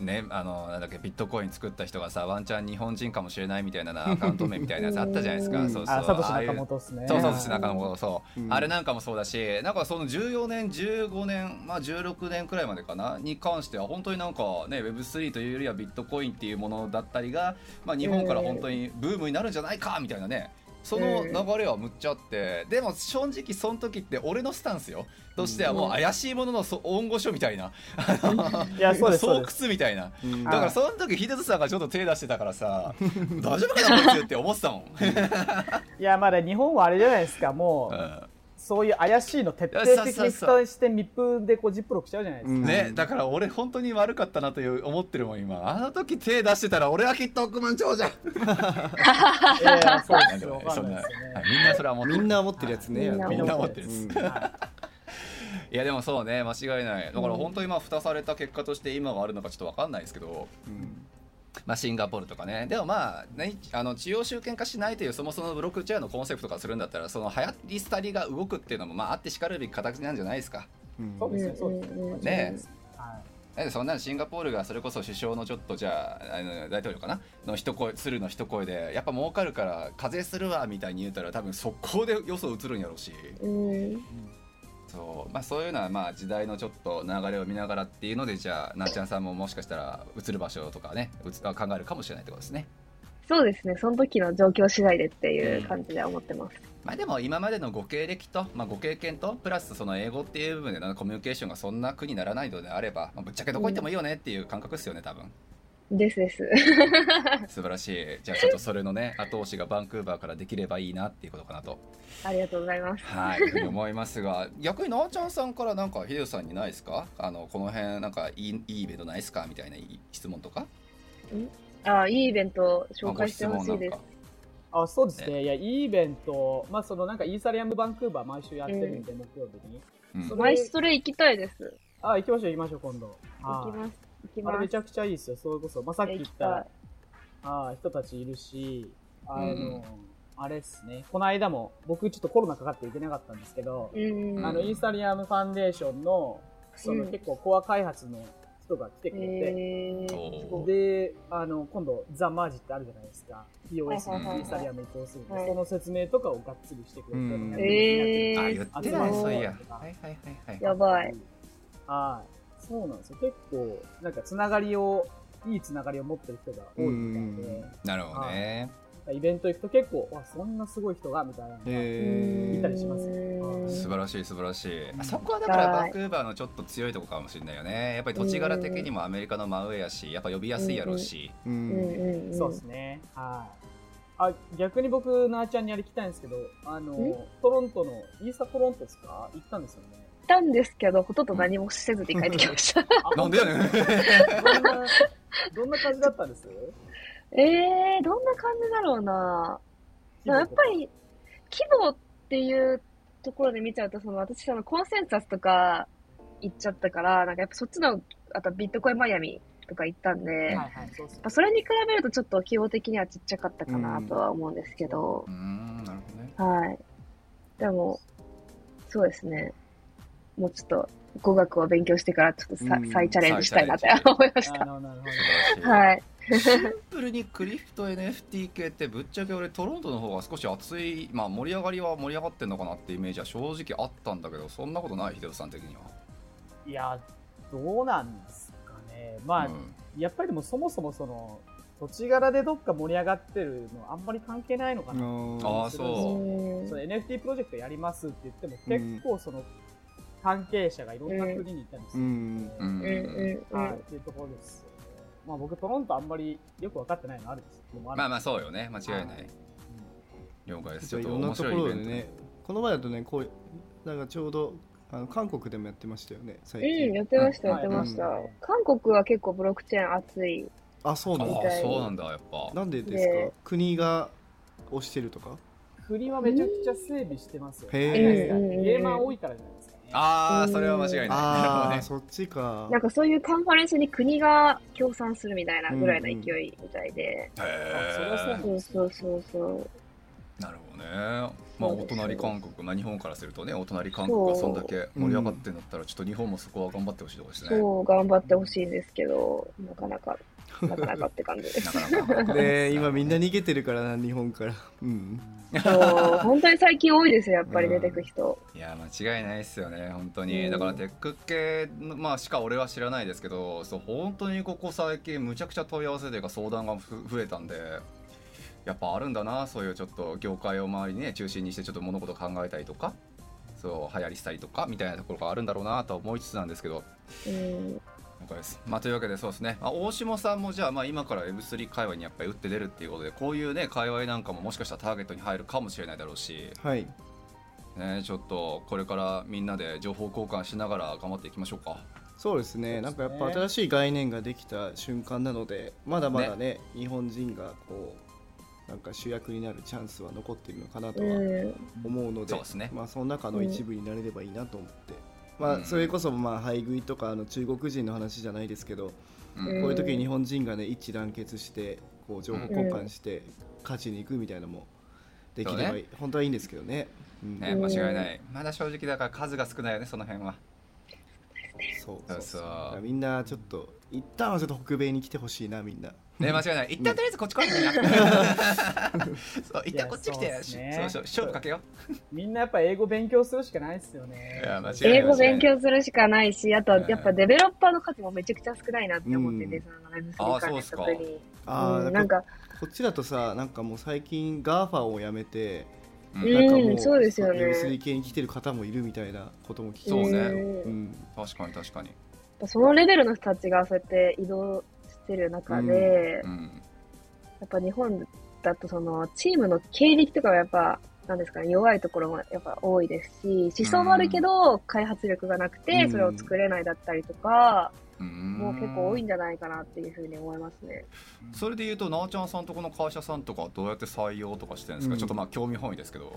ねあのなんだっけビットコイン作った人がさワンチャン日本人かもしれないみたいなアカウント名みたいなやつあったじゃないですか、うん。そうそう。あサトシああいう仲本ですね。そうそうそう中本そう、うん。あれなんかもそうだしなんかその14年15年まあ16年くらいまでかなに関しては本当になんかね Web3 というよりはビットコインっていうものだったりが、まあ、日本から本当にブームになるんじゃないかみたいなねその流れはむっちゃあってでも正直その時って俺のスタンスよ。としてはもう怪しいもののそ大御所みたいな。いやそうです。窟みたいな。うん。だからその時秀人さんがちょっと手出してたからさ 大丈夫かなこいつって思ってたもん、いやまだ日本はあれじゃないですかもう、うんそういう怪しいの徹底的にそうそう蓋して密封でこうジップロックしちゃうじゃないですか。うん。ね、だから俺本当に悪かったなという思ってるもん今。あの時手出してたら俺はきっと億万長者。いやいやそうなんですよ。みんなそれは思ってるみんな思ってるやつね。みんなみんな思ってるうん。いやでもそうね間違いない。だから本当にまあ蓋された結果として今があるのかちょっと分かんないですけど、うんまあ、シンガポールとかね。でもまあ、ね、あの治療集権化しないというそもそもブロックチェーンのコンセプトからするんだったらその流行り廃りが動くっていうのもまああってしかるべき形なんじゃないですか。うん。そうですよそうですねはい。そんなのシンガポールがそれこそ首相のちょっとじゃああの大統領かな？の一声するの一声でやっぱ儲かるから課税するわみたいに言うたら多分速攻で予想移るんやろうし。うんそう,、まあ、そういうのはまあ時代のちょっと流れを見ながらっていうのでじゃあなっちゃんさんももしかしたら移る場所とかね考えるかもしれないってことですね。そうですね、その時の状況次第でっていう感じでは思ってます。まあ、でも今までのご経歴と、まあ、ご経験とプラスその英語っていう部分でのコミュニケーションがそんな苦にならないのであれば、まあぶっちゃけどこ行ってもいいよねっていう感覚ですよね多分ですです。素晴らしいじゃあちょっとそれのね後押しがバンクーバーからできればいいなっていうことかなとありがとうございます。はいいうふうに思いますが 逆になあちゃんさんからなんか秀吉さんにないですか？あのこの辺なんかいいいいイベントないですか？みたいな質問とか？あいいイベント紹介してほしいです。あそうですね、いや、いいイベント、まあ、そのなんかイーサリアムバンクーバー毎週やってるんで、木曜日に。うんそれ毎週それ行きたいです。あ、行きましょう、行きましょう、今度。行きます。行きます。あれめちゃくちゃいいですよ、それこそ。まあ、さっき言ったたあ人たちいるし、あの、うんあれっすね、この間も、僕ちょっとコロナかかって行けなかったんですけど、い。うん。あの、イーサリアムファンデーションの、その、うん結構コア開発の人が来てくれて、で、あの、今度、ザ・マージってあるじゃないですか。POS にイーサリアム移行するんで、はいその説明とかをがっつりしてくれて、うんえーあ言ってたねそういやはいはいはいはいやばい。はい。そうなんですよ。結構、なんかつながりを、いいつながりを持ってる人が多いみたいで、なるほどね。イベント行くと結構、わ、そんなすごい人が、みたいなのが。え見たりしますうん素晴らしい素晴らしい、うん。そこはだからはいバンクーバーのちょっと強いとこかもしれないよね。やっぱり土地柄的にもアメリカの真上やしやっぱ呼びやすいやろうし、ううん。そうですね。はい。あ、逆に僕、なーちゃんにやりきたいんですけど、あのん、トロントの、イースタトロントですか？行ったんですよね。たんですけど、ほとんど何もせずに帰ってきました。あなんでやねん。どんな、どんな感じだったんです？えー、どんな感じだろうな。やっぱり、規模っていうところで見ちゃうと、その私、そのコンセンサスとか行っちゃったから、なんかやっぱそっちの、あとビットコインマイアミとか行ったんで、はいやっはい、そうですぱそれに比べるとちょっと規模的にはちっちゃかったかなとは思うんですけど。う、ーんなるほどね。はい。でも、そうですね。もうちょっと語学を勉強してからちょっとさ、うん。再チャレンジしたいなって思いました。なるほど、なるほど。素晴らしい、はい。シンプルにクリフト NFT 系ってぶっちゃけ俺トロントの方が少し熱い、まあ、盛り上がりは盛り上がってん。のかなってイメージは正直あったん。だけどそん。なことない秀夫さん。的には、いや、どうなん。ですかね。まあ、うん。やっぱりでもそもそもその、土地柄でどっか盛り上がってるのあん。まり関係ないのかな。あーうそん。その NFT プロジェクトやりますって言っても結構その関係者がいろんな国にいたりするっていうところです。まあ僕トロントあんまりよく分かってないのあるんですよ。まあまあそうよね。間違いない。はい。了解です。ちょっと面白いイベント。ねこの前だとねこうなんかちょうどあの韓国でもやってましたよね最うん、近やってました、うんやってました。はい。韓国は結構ブロックチェーン熱い。あそうなんだ。そうなんだやっぱ。なんでですか？で国が押してるとか？国はめちゃくちゃ整備してますよ、へー。確かに。ゲーマー多いからじゃない。ああそれは間違いない。なるほあどね。あそっちか。なんかそういうカンファレンスに国が協賛するみたいなぐらいの勢いみたいで。へあそれはそうえそうそうそう。そう。なるほどね。まあお隣韓国、まあ、日本からするとねお隣韓国がそんだけ盛り上がってんだったらちょっと日本もそこは頑張ってほしいところですね。そう、頑張ってほしいんですけど、なかなか、なかなかって感じで今みんな逃げてるからな日本から。うん。そう、本当に最近多いですよ、やっぱり出てく人。いや間違いないっすよね本当に、うん。だからテック系のまあしか俺は知らないですけどそう本当にここ最近むちゃくちゃ問い合わせというか相談がふ増えたんでやっぱあるんだなそういうちょっと業界を周りにね中心にしてちょっと物事考えたりとかそう流行りしたりとかみたいなところがあるんだろうなとは思いつつなんですけど。うん、了解です。まあ、というわけでそうですね、まあ、大下さんもじゃあまあ今から Web3 界隈にやっぱり打って出るっていうことでこういうね界隈なんかももしかしたらターゲットに入るかもしれないだろうし、はい。ね、ちょっとこれからみんなで情報交換しながら頑張っていきましょうか。そうですね。なんかやっぱ新しい概念ができた瞬間なのでまだまだね日本人がこうなんか主役になるチャンスは残っているのかなとはうん、思うので、そうですね。まあ、その中の一部になれればいいなと思って、まうんあ、それこそまあ配食いとかあの中国人の話じゃないですけど、うんうんこういう時に日本人がね一致団結してこう情報交換して勝ちに行くみたいなのもできればね本当はいいんですけどね。うんね、間違いない。まだ正直だから数が少ないよね、その辺は。そうそうそうみんなちょっと一旦はちょっと北米に来てほしいなみんな。ね、間違いない。一旦とりあえずこっち来いみんな。そう、一旦こっち来て、そうねそうそう、勝負かけよみんなやっぱ英語勉強するしかないですよう。ねい。や、間違いない。英語勉。強するしかないし、あとはやっぱデベロッパーの数もめちゃくちゃ少ないなって思ってて、うんその Web3 あー関連そうっすか特に。あーうんなんか、こっちだとさなんかもう最近 GAFA をやめてうんうんなんかもうそうですよね Web3 系に来てる方もいるみたいなことも聞きそうねうんうん確かに確かに。そのレベルの人たちがそうやって移動してる中で、うん。やっぱ日本だとそのチームの経歴とかはやっぱなんですかね、弱いところもやっぱ多いですし、思想もあるけど、開発力がなくて、それを作れないだったりとか、もう結構多いんじゃないかなっていうふうに思いますね。それで言うと、なおちゃんさんとこの会社さんとかどうやって採用とかしてるんですか、うん、ちょっとまあ興味本位ですけど。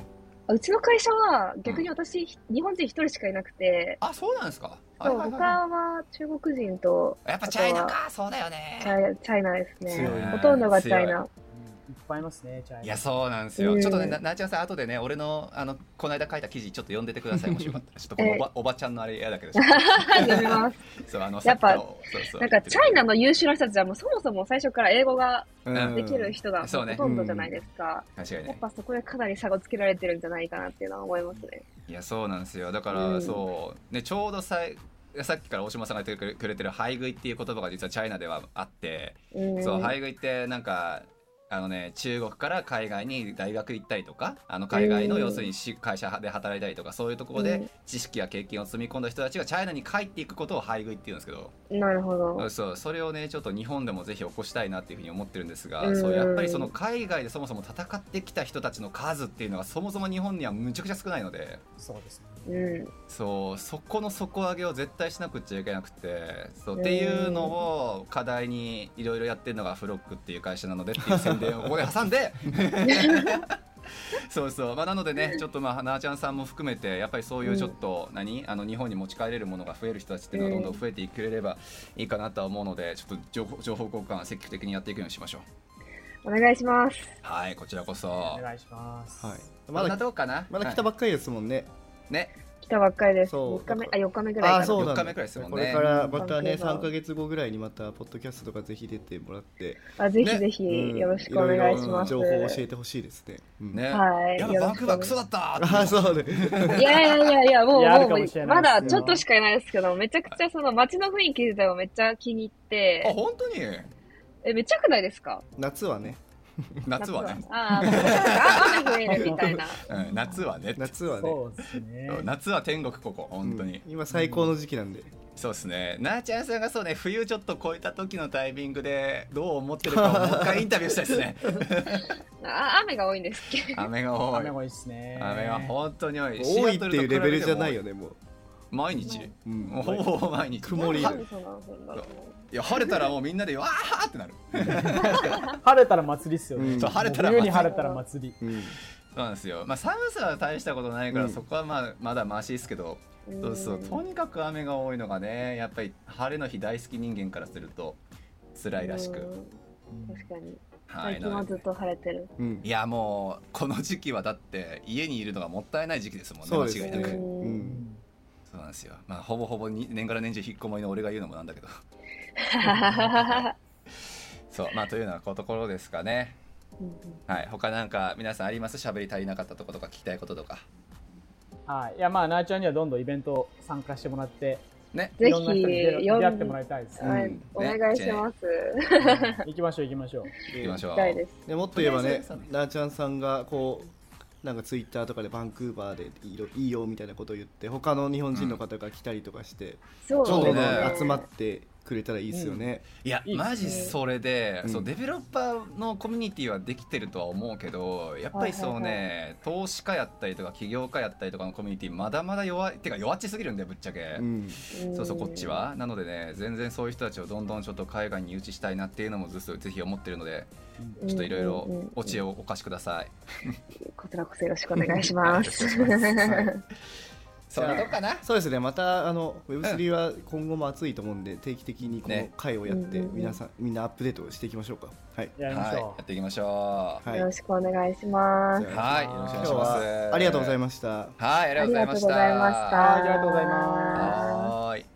うちの会社は逆に私、うん、日本人一人しかいなくて。あ、そうなんですか？そう、他は中国人と。やっぱチャイナか、そうだよね。チャイチャイナですね。ほとんどがチャイナ。いっぱいいますね、いや、そうなんですよ。ちょっとね、ななちゃんさん、後でね、俺の、あの、この間書いた記事、ちょっと読んでてください。もしよかったら、ちょっとこのおば、おばちゃんのあれ嫌だけど。読みます。そう、あの、やっぱ、そうそうなんか、チャイナの優秀な人たちは、もうそもそも最初から英語ができる人がほとんどじゃないですか。確かにやっぱそこでかなり差がつけられてるんじゃないかなっていうのは思いますね。いや、そうなんですよ。だから、そう、ね、ちょうどさい、さっきから大島さんが言ってくれてる「ハイ食い」っていう言葉が実はチャイナではあって、そうハイ食いってなんかあのね、中国から海外に大学行ったりとか、あの海外の要するに会社で働いたりとか、そういうところで知識や経験を積み込んだ人たちがチャイナに帰っていくことを配食いって言うんですけど、なるほど。そう、それをね、ちょっと日本でもぜひ起こしたいなっていうふうに思ってるんですが、そう、やっぱりその海外でそもそも戦ってきた人たちの数っていうのがそもそも日本にはむちゃくちゃ少ないので、そうですね。うん、そうそこの底上げを絶対しなくちゃいけなくてそうっていうのを課題にいろいろやってるのがフロックっていう会社なのでっていう宣伝をここで挟んで そうそう、まあ、なのでねちょっとまあ花ちゃんさんも含めてやっぱりそういうちょっと、うん、何あの日本に持ち帰れるものが増える人たちっていうのがどんどん増えていければいいかなとは思うのでちょっと情報情報交換積極的にやっていくようにしましょう。お願いします。はい、こちらこそ。お願いします。はい。まだどうかな？まだ来たばっかりですもんね。ね。来たばっかりです。3日目、あ、4日目ぐらいかな。あ、そう4日目くらいですもんね。これからまたね、3か月後ぐらいにまた、ポッドキャストとかぜひ出てもらって。あ、ぜひぜひ、よろしくお願いします。情報を教えてほしいですね。ね。はい。や、バンクバクソだったあ、そうね。いやいやいやいや、もう、もう、まだちょっとしかいないですけど、めちゃくちゃその街の雰囲気自体をめっちゃ気に入って。あ、本当にえ、めっちゃくないですか夏はね。夏はね。ああ、雨増えるみたいな。うん、夏はね。夏はね。そうですね。夏は天国ここ、本当に。今最高の時期なんで。そうですね。なあちゃんさんがそうね、冬ちょっと超えた時のタイミングでどう思ってるかをもう一回インタビューしたいですね。あ雨が多いんですっけ雨が多い。雨多いですね。雨が本当に多い。多いっていうレベルじゃないよね、もう。毎日、うん、ほぼ毎日曇りいや晴れたらもうみんなでわーってなる。晴れたら祭りっすよね、そう晴れたら冬に晴れたら祭り、そうなんですよ。まあ寒さは大したことないから、そこはまあまだマシですけど、そうそうとにかく雨が多いのがねやっぱり晴れの日大好き人間からすると辛いらしく。確かに。最近はずっと晴れてる、いやもうこの時期はだって家にいるのがもったいない時期ですもんね間違いなく、うんそうなんですよ。まあ、ほぼほぼに年がら年中引っこもりの俺が言うのもなんだけど。そう、まあ、というのはこのところですかね。はい、他なんか皆さんあります？喋り足りなかったところとか聞きたいこととか。はい、いやまあなあちゃんにはどんどんイベント参加してもらって、ね、ぜひ出会ってもらいたいです、はい、うん、お願いします。行きましょう行きましょう。行きましょう。でもっと言えばね、なあちゃんさんがこうなんかツイッターとかでバンクーバーでいいよみたいなことを言って他の日本人の方が来たりとかして、うん、どんどん集まってくれたらいいですよね、うん、いやマジそれで、うん、そうデベロッパーのコミュニティはできてるとは思うけどやっぱりそうね、はいはいはい、投資家やったりとか起業家やったりとかのコミュニティまだまだ弱いてか弱っちすぎるんでぶっちゃけ、うん、そうそうこっちは。なのでね全然そういう人たちをどんどんちょっと海外に誘致したいなっていうのもずっとぜひ思ってるのでちょっといろいろお知恵をお貸しください、こちらこそよろしくお願いしますそんなとこかな？そうですね。またあの Web3 は今後も熱いと思うんで、定期的にこの会をやって、皆さんみんなアップデートしていきましょうか。はい。やりましょう、やっていきましょう、よろしくお願いします。はい。よろしくお願いします。ありがとうございました。はいありがとうございました。ありがとうございました。ありがとうござい。ます